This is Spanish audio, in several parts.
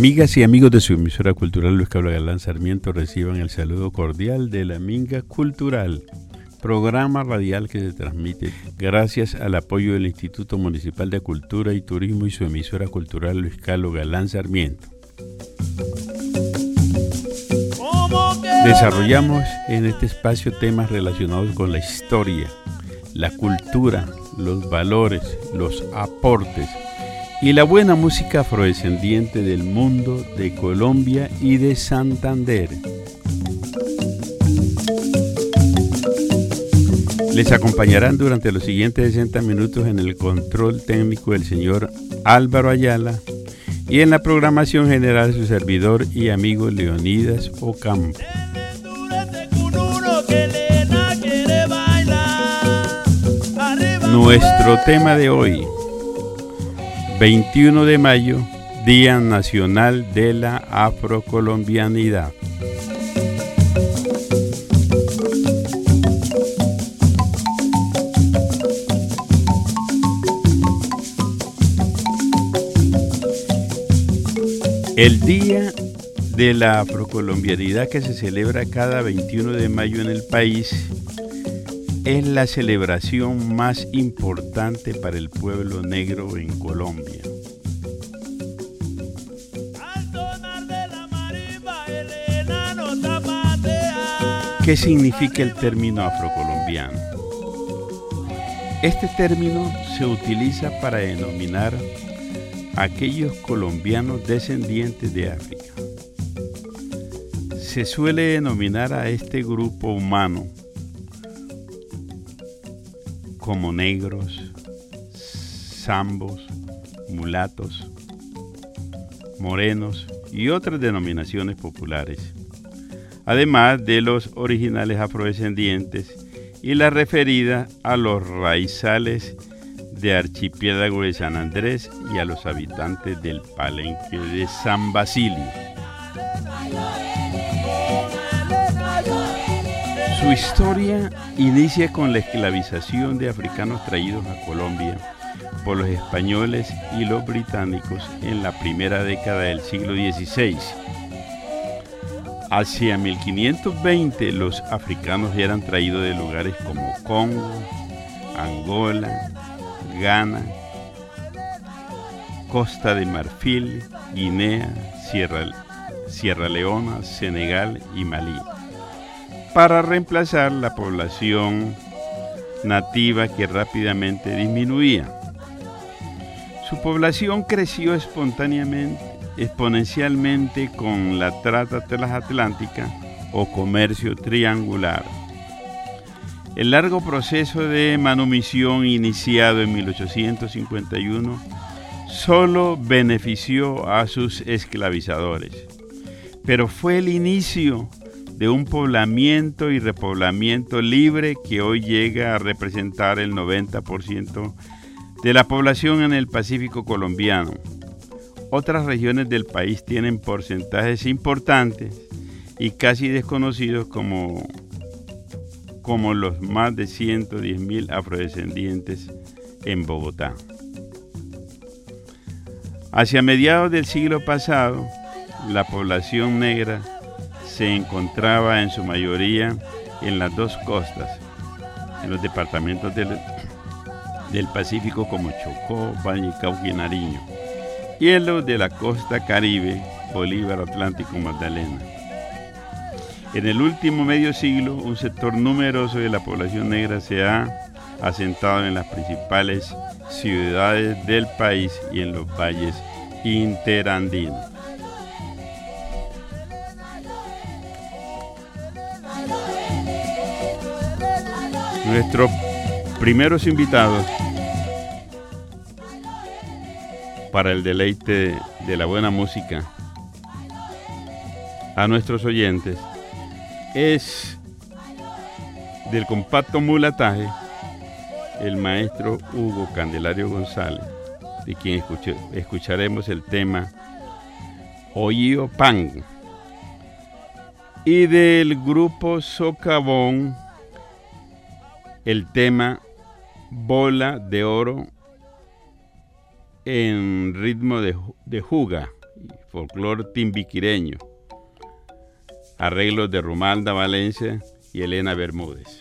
Amigas y amigos de su emisora cultural Luis Carlos Galán Sarmiento reciban el saludo cordial de la Minga Cultural, programa radial que se transmite gracias al apoyo del Instituto Municipal de Cultura y Turismo y su emisora cultural Luis Carlos Galán Sarmiento. Desarrollamos en este espacio temas relacionados con la historia, la cultura, los valores, los aportes y la buena música afrodescendiente del mundo, de Colombia y de Santander. Les acompañarán durante los siguientes 60 minutos en el control técnico el señor Álvaro Ayala y en la programación general su servidor y amigo Leonidas Ocampo. Nuestro tema de hoy, 21 de mayo, Día Nacional de la Afrocolombianidad. El Día de la Afrocolombianidad que se celebra cada 21 de mayo en el país es la celebración más importante para el pueblo negro en Colombia. ¿Qué significa el término afrocolombiano? Este término se utiliza para denominar a aquellos colombianos descendientes de África. Se suele denominar a este grupo humano como negros, zambos, mulatos, morenos y otras denominaciones populares, además de los originales afrodescendientes y la referida a los raizales de archipiélago de San Andrés y a los habitantes del palenque de San Basilio. Su historia inicia con la esclavización de africanos traídos a Colombia por los españoles y los británicos en la primera década del siglo XVI. Hacia 1520 los africanos ya eran traídos de lugares como Congo, Angola, Ghana, Costa de Marfil, Guinea, Sierra, Sierra Leona, Senegal y Malí para reemplazar la población nativa que rápidamente disminuía. Su población creció espontáneamente, exponencialmente con la trata transatlántica o comercio triangular. El largo proceso de manumisión iniciado en 1851 solo benefició a sus esclavizadores, pero fue el inicio de un poblamiento y repoblamiento libre que hoy llega a representar el 90% de la población en el Pacífico colombiano. Otras regiones del país tienen porcentajes importantes y casi desconocidos como, como los más de 110 mil afrodescendientes en Bogotá. Hacia mediados del siglo pasado, la población negra se encontraba en su mayoría en las dos costas, en los departamentos del, del Pacífico como Chocó, Valle Cauca y Nariño, y en los de la costa caribe, Bolívar, Atlántico, Magdalena. En el último medio siglo, un sector numeroso de la población negra se ha asentado en las principales ciudades del país y en los valles interandinos. Nuestros primeros invitados para el deleite de la buena música a nuestros oyentes. Es del compacto mulataje el maestro Hugo Candelario González, de quien escucharemos el tema Oío Pan, y del grupo Socavón el tema Bola de Oro en ritmo de, de juga folclore timbiquireño. Arreglos de Romalda Valencia y Elena Bermúdez.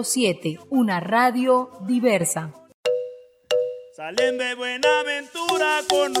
100.7, una radio diversa. Salen de Buenaventura con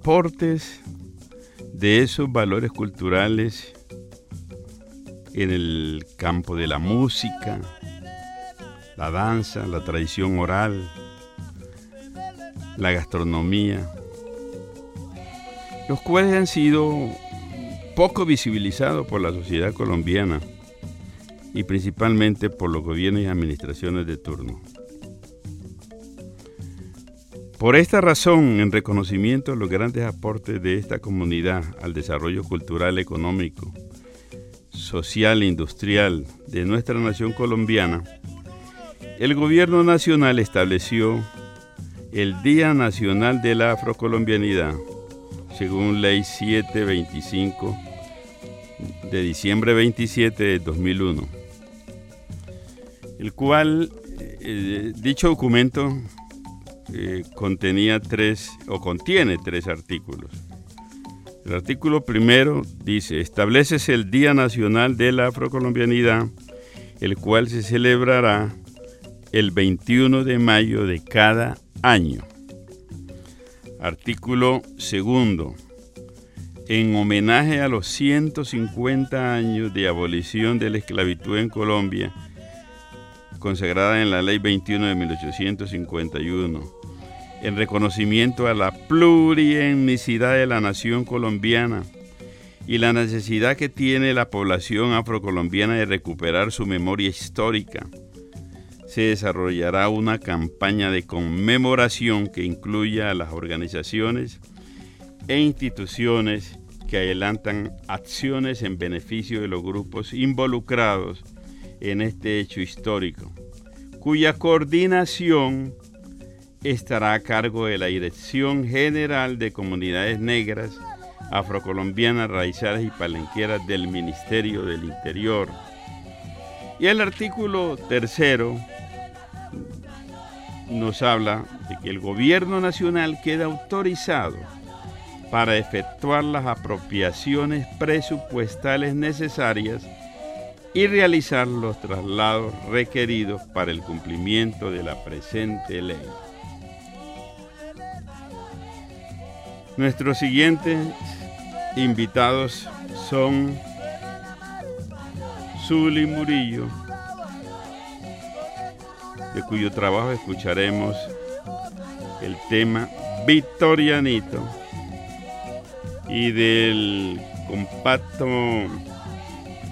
aportes de esos valores culturales en el campo de la música, la danza, la tradición oral, la gastronomía, los cuales han sido poco visibilizados por la sociedad colombiana y principalmente por los gobiernos y administraciones de turno. Por esta razón, en reconocimiento de los grandes aportes de esta comunidad al desarrollo cultural, económico, social e industrial de nuestra nación colombiana, el gobierno nacional estableció el Día Nacional de la Afrocolombianidad, según Ley 725 de diciembre 27 de 2001, el cual, eh, dicho documento, eh, contenía tres o contiene tres artículos. El artículo primero dice, establece el Día Nacional de la Afrocolombianidad, el cual se celebrará el 21 de mayo de cada año. Artículo segundo. En homenaje a los 150 años de abolición de la esclavitud en Colombia, consagrada en la Ley 21 de 1851, en reconocimiento a la plurietnicidad de la nación colombiana y la necesidad que tiene la población afrocolombiana de recuperar su memoria histórica, se desarrollará una campaña de conmemoración que incluya a las organizaciones e instituciones que adelantan acciones en beneficio de los grupos involucrados en este hecho histórico, cuya coordinación estará a cargo de la Dirección General de Comunidades Negras, Afrocolombianas, Raizadas y Palenqueras del Ministerio del Interior. Y el artículo tercero nos habla de que el gobierno nacional queda autorizado para efectuar las apropiaciones presupuestales necesarias y realizar los traslados requeridos para el cumplimiento de la presente ley. Nuestros siguientes invitados son Zuli Murillo, de cuyo trabajo escucharemos el tema Victorianito y del compacto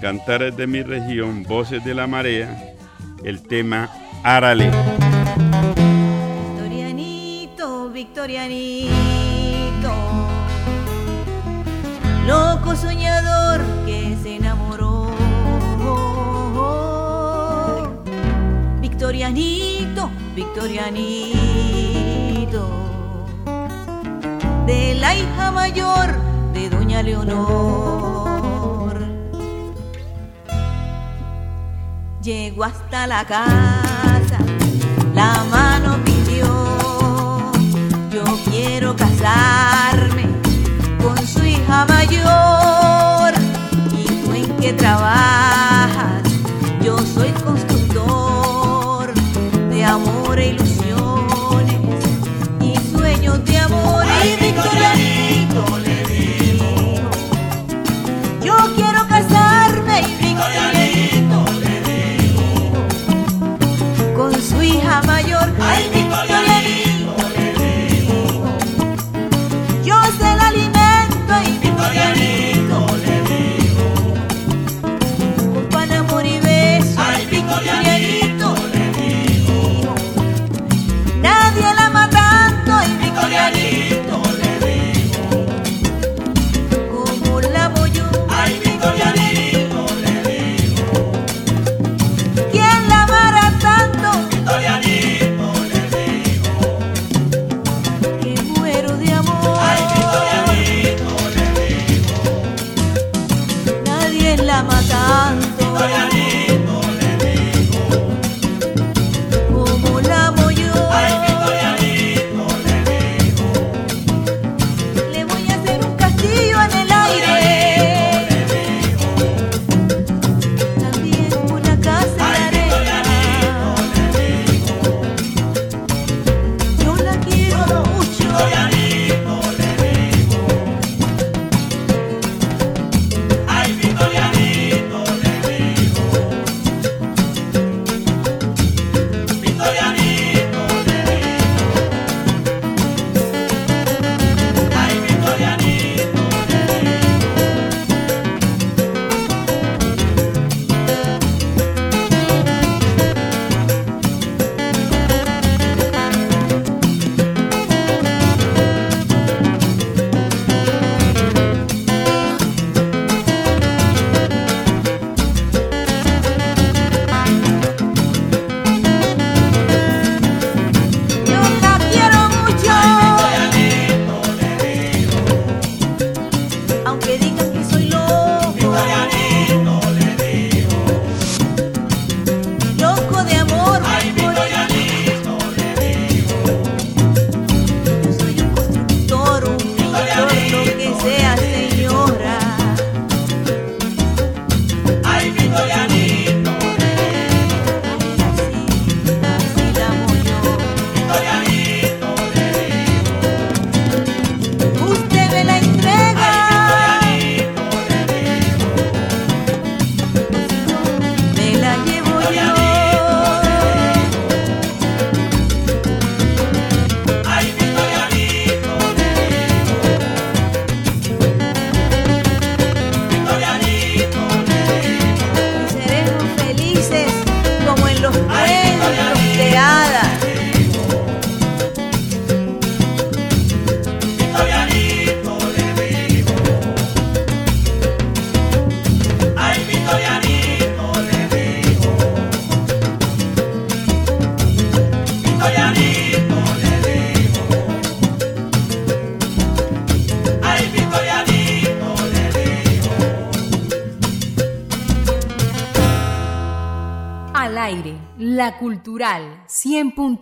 Cantares de mi región, Voces de la Marea, el tema Arale. Victorianito, Victorianito, loco soñador que se enamoró. Victorianito, Victorianito, de la hija mayor de Doña Leonor. Llegó hasta la casa, la mano pidió, yo quiero casarme hija mayor. ¿Y tú en qué trabajas? Yo soy constructor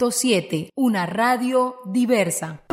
100.7, una radio diversa.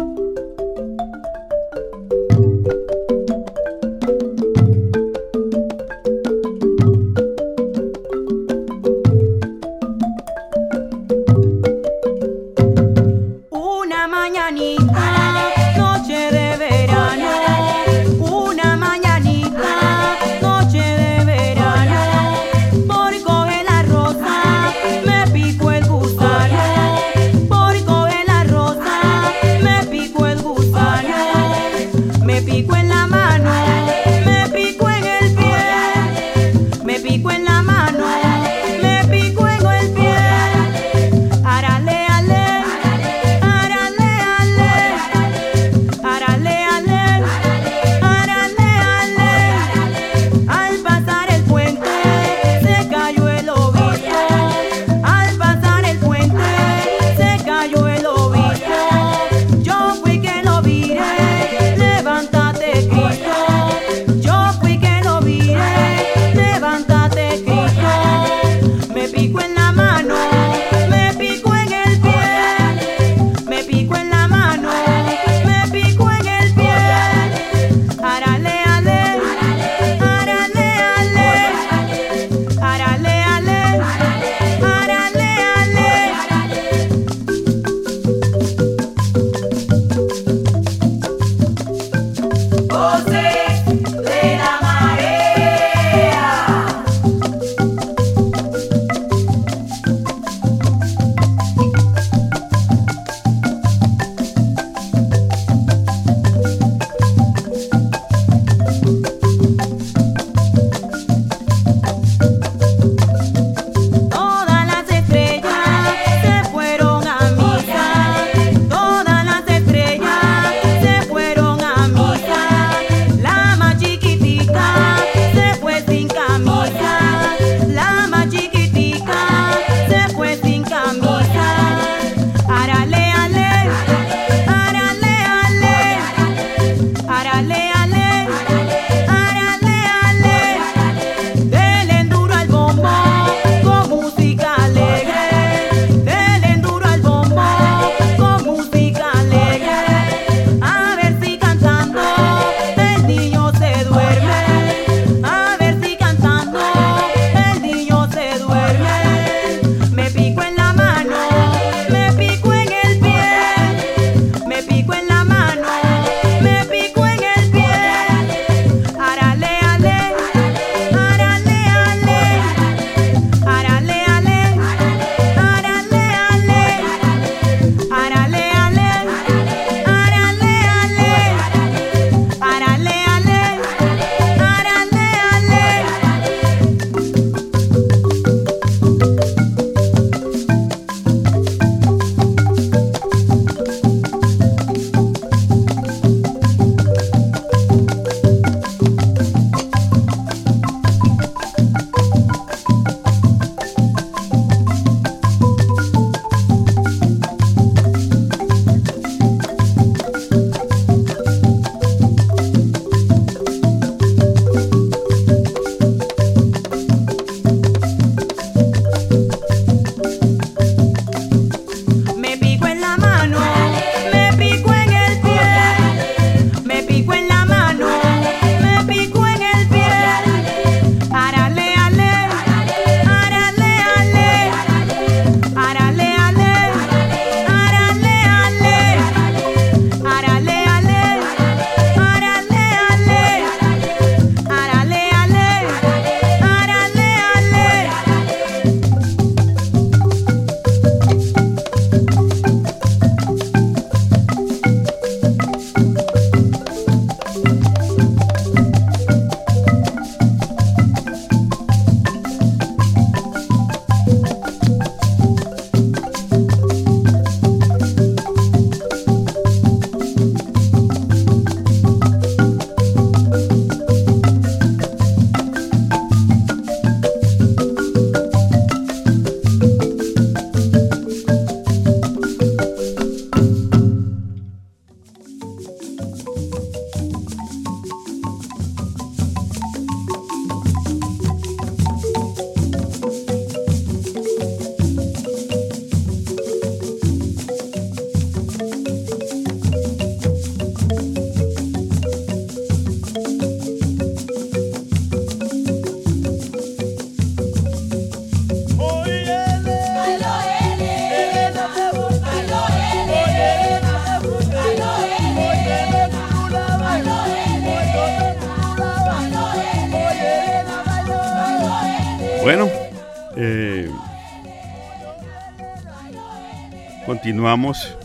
Continuamos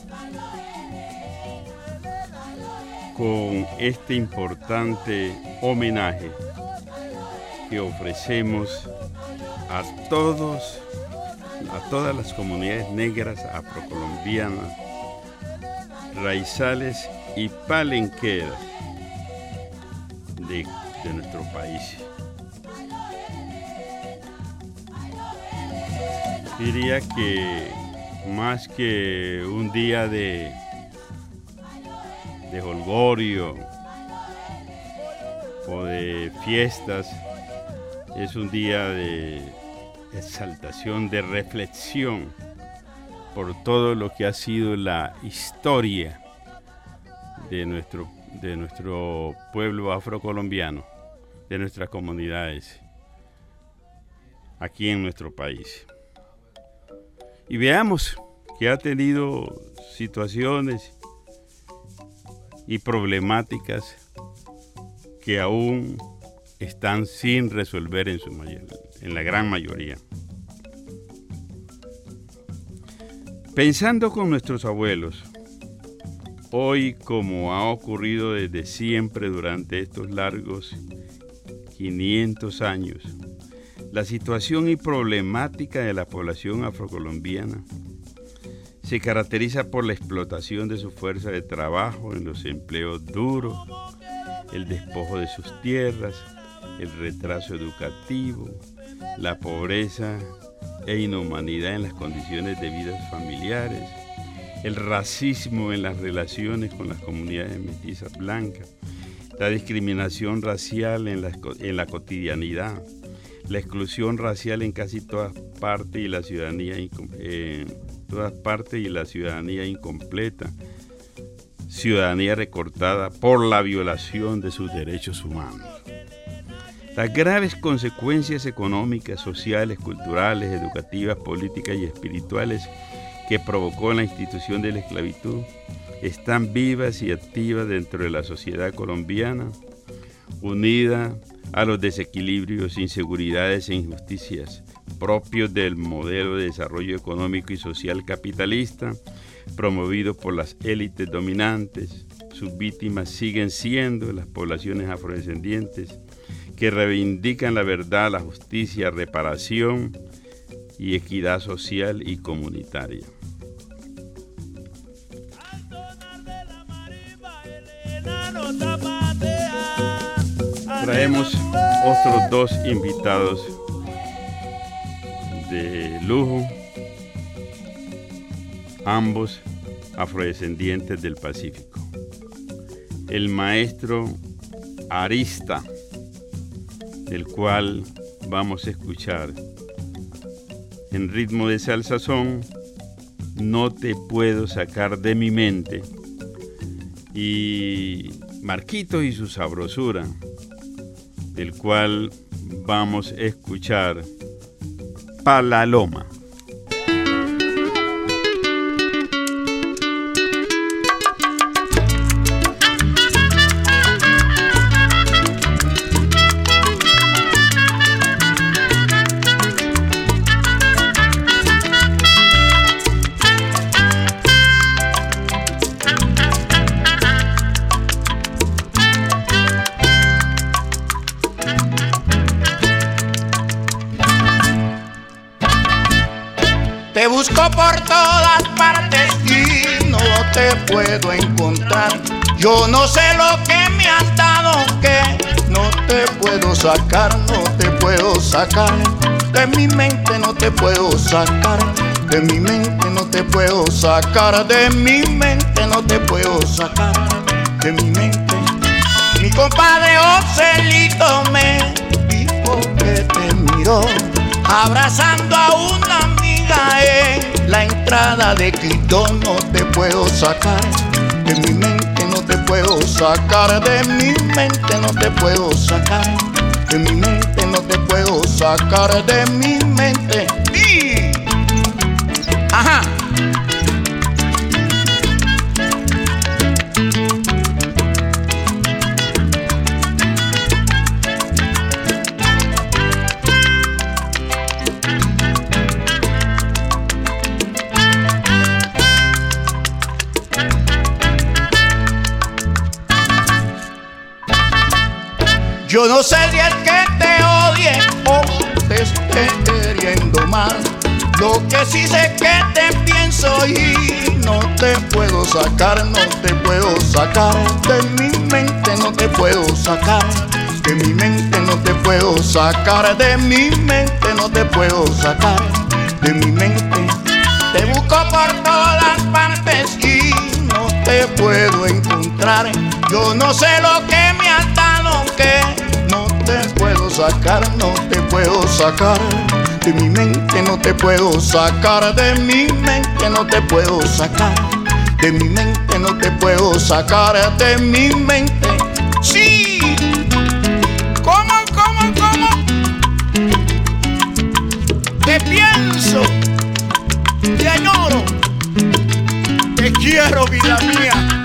con este importante homenaje que ofrecemos a todos, a todas las comunidades negras afrocolombianas, raizales y palenqueras de, de nuestro país. Diría que más que un día de, de holgorio o de fiestas, es un día de exaltación, de reflexión por todo lo que ha sido la historia de nuestro, de nuestro pueblo afrocolombiano, de nuestras comunidades aquí en nuestro país. Y veamos que ha tenido situaciones y problemáticas que aún están sin resolver en, su en la gran mayoría. Pensando con nuestros abuelos, hoy como ha ocurrido desde siempre durante estos largos 500 años, la situación y problemática de la población afrocolombiana se caracteriza por la explotación de su fuerza de trabajo en los empleos duros, el despojo de sus tierras, el retraso educativo, la pobreza e inhumanidad en las condiciones de vida familiares, el racismo en las relaciones con las comunidades mestizas blancas, la discriminación racial en la, en la cotidianidad, la exclusión racial en casi todas partes y la ciudadanía eh, todas partes y la ciudadanía incompleta, ciudadanía recortada por la violación de sus derechos humanos. Las graves consecuencias económicas, sociales, culturales, educativas, políticas y espirituales que provocó la institución de la esclavitud están vivas y activas dentro de la sociedad colombiana, unida a los desequilibrios, inseguridades e injusticias propios del modelo de desarrollo económico y social capitalista promovido por las élites dominantes. Sus víctimas siguen siendo las poblaciones afrodescendientes que reivindican la verdad, la justicia, reparación y equidad social y comunitaria. Traemos otros dos invitados de lujo, ambos afrodescendientes del Pacífico. El maestro Arista, del cual vamos a escuchar en ritmo de salsa son No te puedo sacar de mi mente y Marquito y su sabrosura del cual vamos a escuchar Palaloma. Puedo encontrar. Yo no sé lo que me has dado, que no te puedo sacar, no te puedo sacar. De mi mente no te puedo sacar, de mi mente no te puedo sacar, de mi mente no te puedo sacar, de mi mente. Mi compadre Ocelito me dijo que te miró abrazando a una amiga en la entrada de Quito. No te puedo sacar de mi mente, no te puedo sacar de mi mente, no te puedo sacar de mi mente, no te puedo sacar de mi mente. Yo no sé si es que te odie o te esté queriendo mal. Lo que sí sé que te pienso y no te puedo sacar, no te puedo sacar de mi mente, no te puedo sacar de mi mente, no te puedo sacar de mi mente, no te puedo sacar de mi mente. Te busco por todas partes y no te puedo encontrar. Yo no sé lo que me sacar, no te puedo sacar de mi mente, no te puedo sacar de mi mente, no te puedo sacar de mi mente, no te puedo sacar de mi mente. Sí, ¿cómo, cómo, cómo? Te pienso, te añoro, te quiero, vida mía.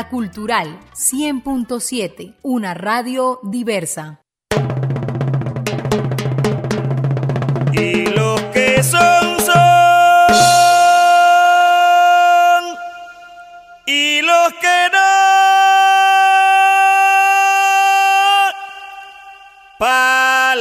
La Cultural 100.7, una radio diversa. Y los que son, son. Y los que no. Pa'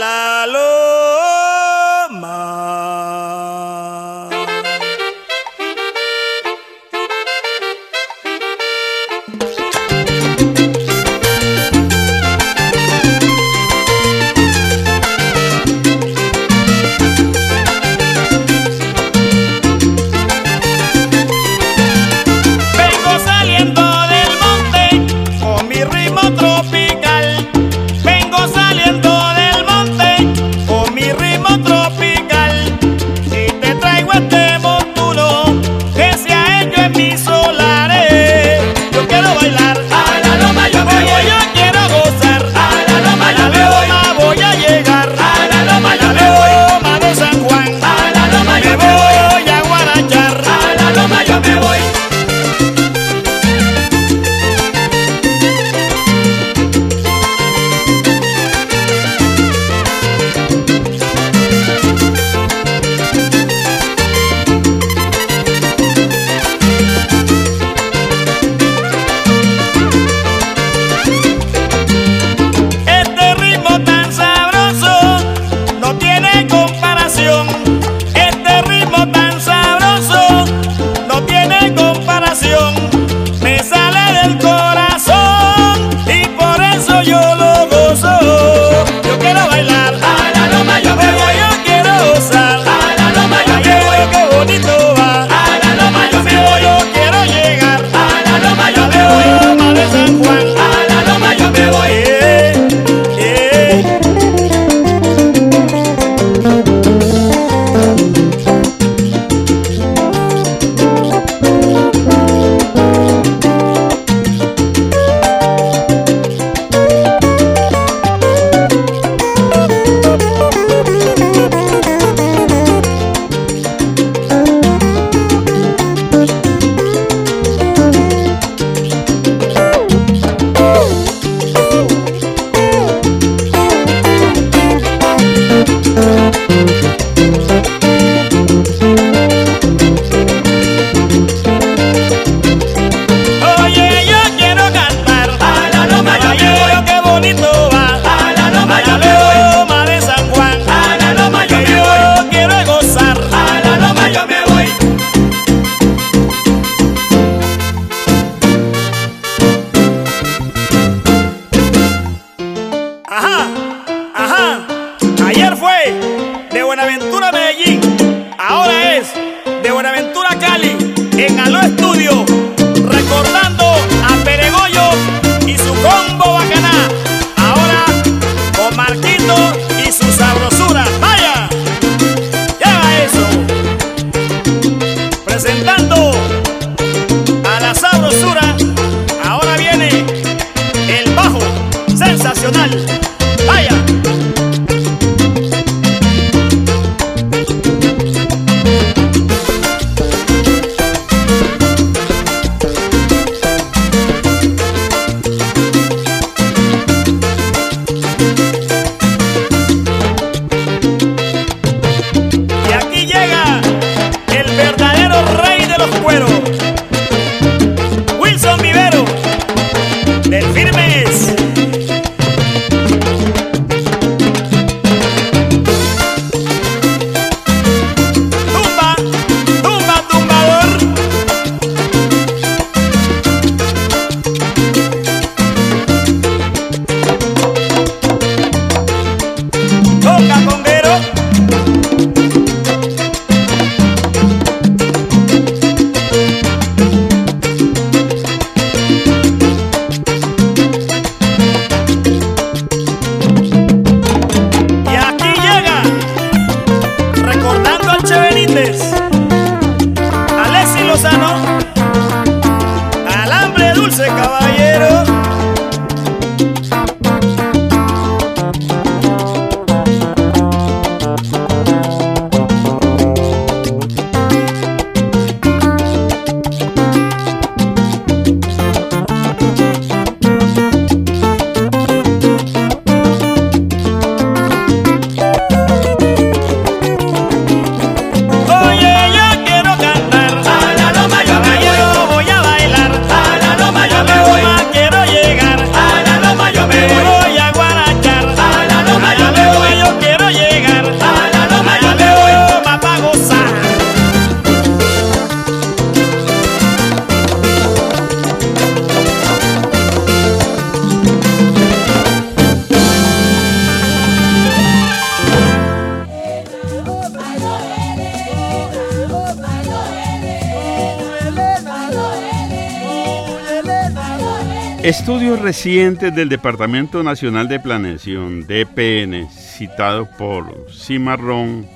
Estudios recientes del Departamento Nacional de Planeación, DPN, citado por Cimarrón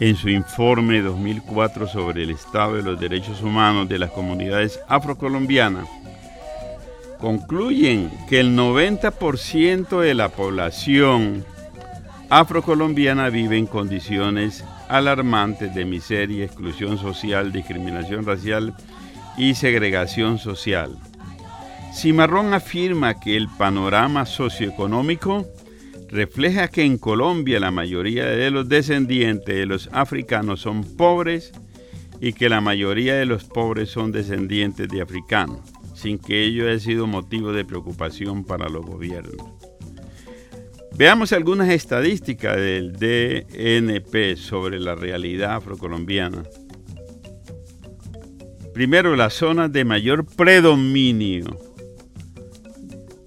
en su informe 2004 sobre el estado de los derechos humanos de las comunidades afrocolombianas, concluyen que el 90% de la población afrocolombiana vive en condiciones alarmantes de miseria, exclusión social, discriminación racial y segregación social. Cimarrón afirma que el panorama socioeconómico refleja que en Colombia la mayoría de los descendientes de los africanos son pobres y que la mayoría de los pobres son descendientes de africanos, sin que ello haya sido motivo de preocupación para los gobiernos. Veamos algunas estadísticas del DNP sobre la realidad afrocolombiana. Primero, las zonas de mayor predominio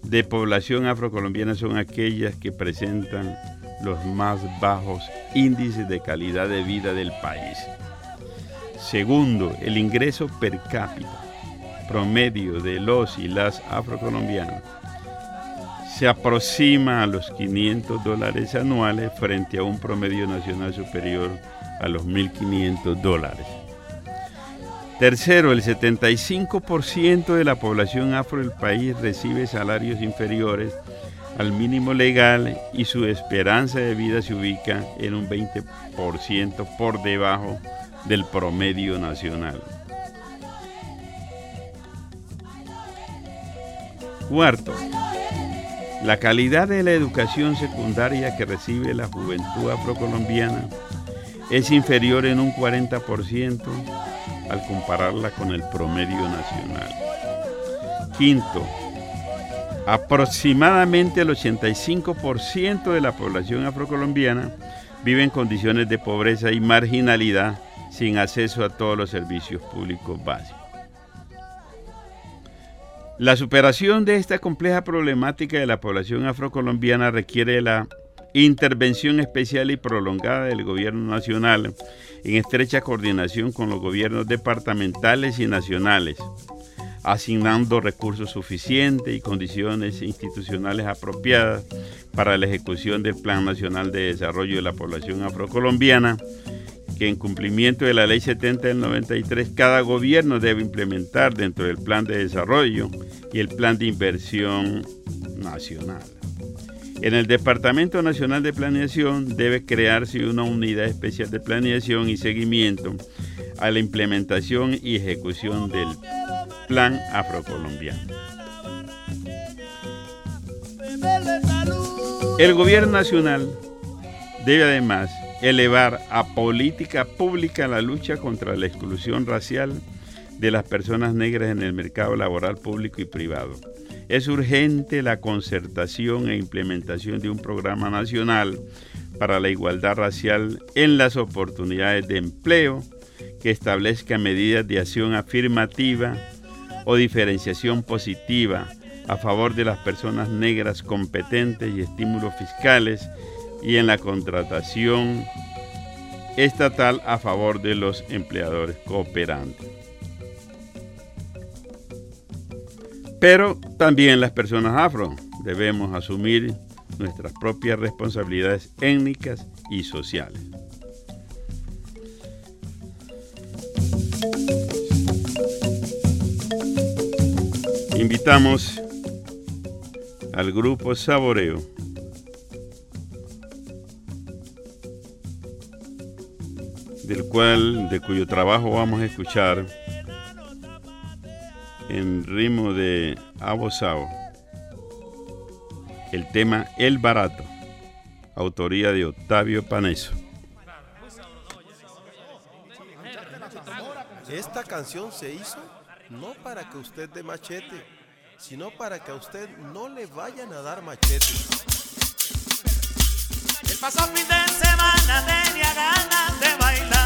de población afrocolombiana son aquellas que presentan los más bajos índices de calidad de vida del país. Segundo, el ingreso per cápita promedio de los y las afrocolombianas se aproxima a los 500 dólares anuales frente a un promedio nacional superior a los 1.500 dólares. Tercero, el 75% de la población afro del país recibe salarios inferiores al mínimo legal y su esperanza de vida se ubica en un 20% por debajo del promedio nacional. Cuarto, la calidad de la educación secundaria que recibe la juventud afrocolombiana es inferior en un 40% al compararla con el promedio nacional. Quinto, aproximadamente el 85% de la población afrocolombiana vive en condiciones de pobreza y marginalidad sin acceso a todos los servicios públicos básicos. La superación de esta compleja problemática de la población afrocolombiana requiere la intervención especial y prolongada del gobierno nacional en estrecha coordinación con los gobiernos departamentales y nacionales, asignando recursos suficientes y condiciones institucionales apropiadas para la ejecución del Plan Nacional de Desarrollo de la Población Afrocolombiana, que en cumplimiento de la Ley 70 del 93 cada gobierno debe implementar dentro del Plan de Desarrollo y el Plan de Inversión Nacional. En el Departamento Nacional de Planeación debe crearse una unidad especial de planeación y seguimiento a la implementación y ejecución del Plan Afrocolombiano. El gobierno nacional debe además elevar a política pública la lucha contra la exclusión racial de las personas negras en el mercado laboral público y privado. Es urgente la concertación e implementación de un programa nacional para la igualdad racial en las oportunidades de empleo que establezca medidas de acción afirmativa o diferenciación positiva a favor de las personas negras competentes y estímulos fiscales y en la contratación estatal a favor de los empleadores cooperantes. Pero también las personas afro debemos asumir nuestras propias responsabilidades étnicas y sociales. Invitamos al grupo Saboreo del cual de cuyo trabajo vamos a escuchar en ritmo de Abosao el tema El Barato, autoría de Octavio Paneso. Esta canción se hizo no para que usted dé machete, sino para que a usted no le vayan a dar machete. El pasado fin de semana tenía ganas de bailar.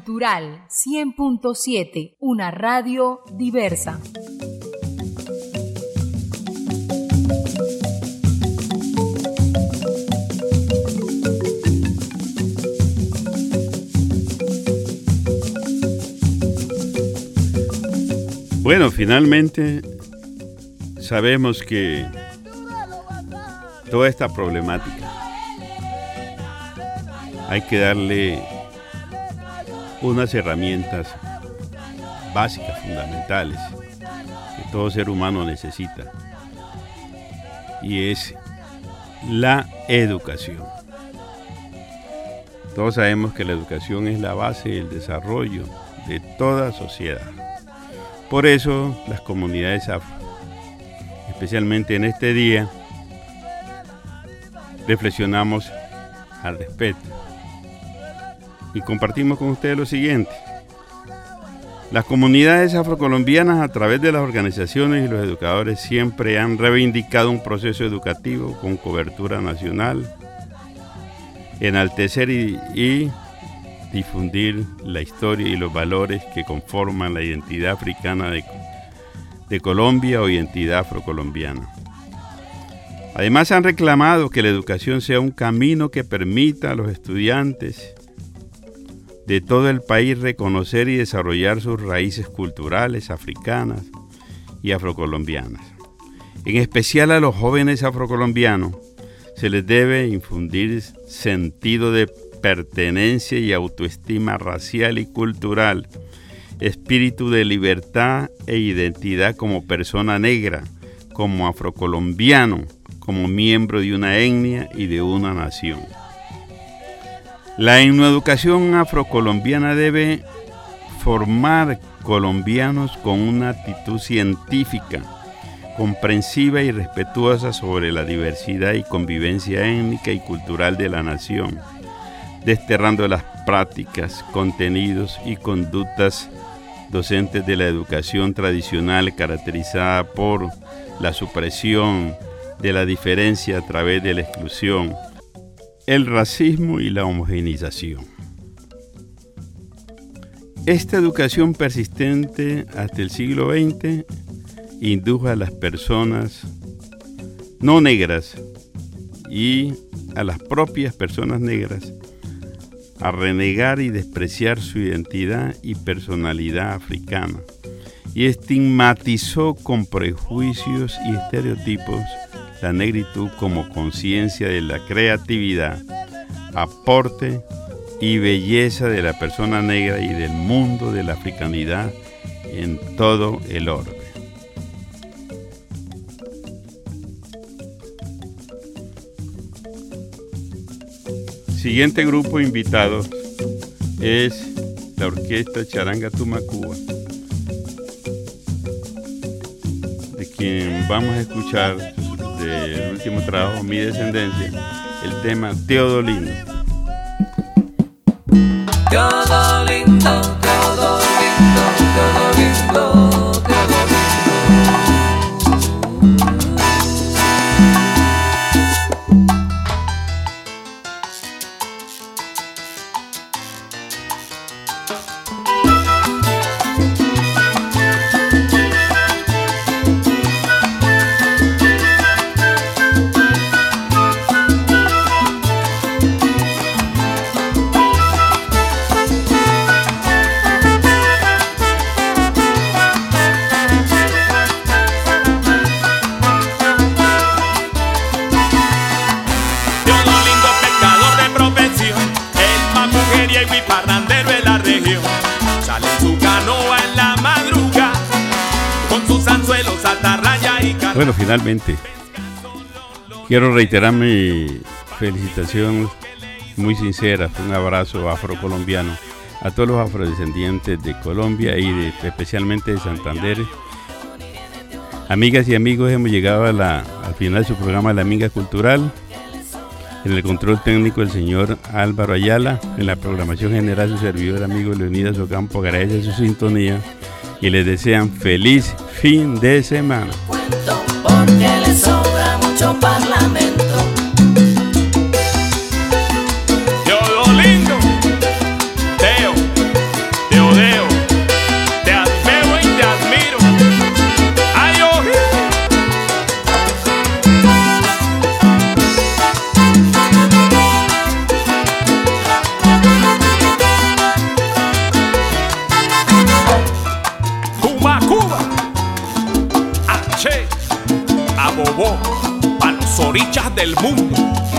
Cultural 100.7, una radio diversa. Bueno, finalmente sabemos que toda esta problemática hay que darle unas herramientas básicas, fundamentales, que todo ser humano necesita. Y es la educación. Todos sabemos que la educación es la base del desarrollo de toda sociedad. Por eso las comunidades afro, especialmente en este día, reflexionamos al respecto y compartimos con ustedes lo siguiente. Las comunidades afrocolombianas a través de las organizaciones y los educadores siempre han reivindicado un proceso educativo con cobertura nacional, enaltecer y, difundir la historia y los valores que conforman la identidad africana de, de Colombia o identidad afrocolombiana. Además han reclamado que la educación sea un camino que permita a los estudiantes de todo el país reconocer y desarrollar sus raíces culturales africanas y afrocolombianas. En especial a los jóvenes afrocolombianos se les debe infundir sentido de pertenencia y autoestima racial y cultural, espíritu de libertad e identidad como persona negra, como afrocolombiano, como miembro de una etnia y de una nación. La educación afrocolombiana debe formar colombianos con una actitud científica, comprensiva y respetuosa sobre la diversidad y convivencia étnica y cultural de la nación desterrando las prácticas, contenidos y conductas docentes de la educación tradicional caracterizada por la supresión de la diferencia a través de la exclusión, el racismo y la homogenización. Esta educación persistente hasta el siglo XX indujo a las personas no negras y a las propias personas negras a renegar y despreciar su identidad y personalidad africana y estigmatizó con prejuicios y estereotipos la negritud como conciencia de la creatividad, aporte y belleza de la persona negra y del mundo de la africanidad en todo el orbe. Siguiente grupo invitado es la orquesta Charanga Tumacúa, de quien vamos a escuchar del último trabajo, Mi Descendencia, el tema. Teodolindo, Teodolindo, Teodolindo, Teodolindo, Bueno, finalmente, quiero reiterar mi felicitación muy sincera, un abrazo afrocolombiano a todos los afrodescendientes de Colombia y de- especialmente de Santander. Amigas y amigos, hemos llegado al final de su programa La Amiga Cultural. En el control técnico el señor Álvaro Ayala, en la programación general su servidor amigo Leonidas Ocampo agradece su sintonía y les desean feliz fin de semana. So. Orichas del mundo.